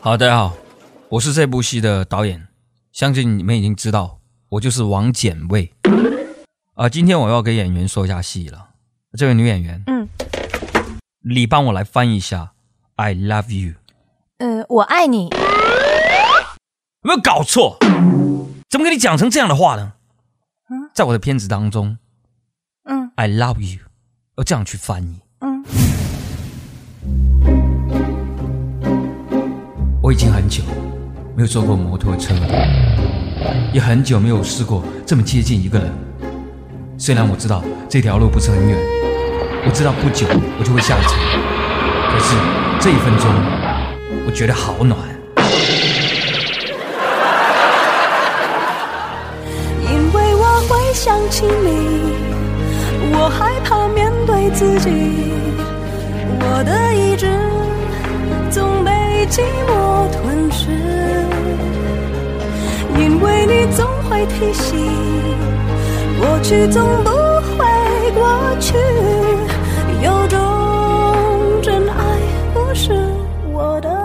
好，大家好，我是这部戏的导演，相信你们已经知道，我就是王简卫。啊，今天我要给演员说一下戏了。这位女演员，嗯你帮我来翻译一下 “I love you”，呃，我爱你。有没有搞错？怎么跟你讲成这样的话呢？嗯在我的片子当中嗯，“I love you” 要这样去翻译。我已经很久没有坐过摩托车了，也很久没有试过这么接近一个人。虽然我知道这条路不是很远，我知道不久我就会下车，可是这一分钟，我觉得好暖。因为我会想起你，我害怕面对自己，我的意志总被寂寞提醒过去总不会过去有种真爱不是我的。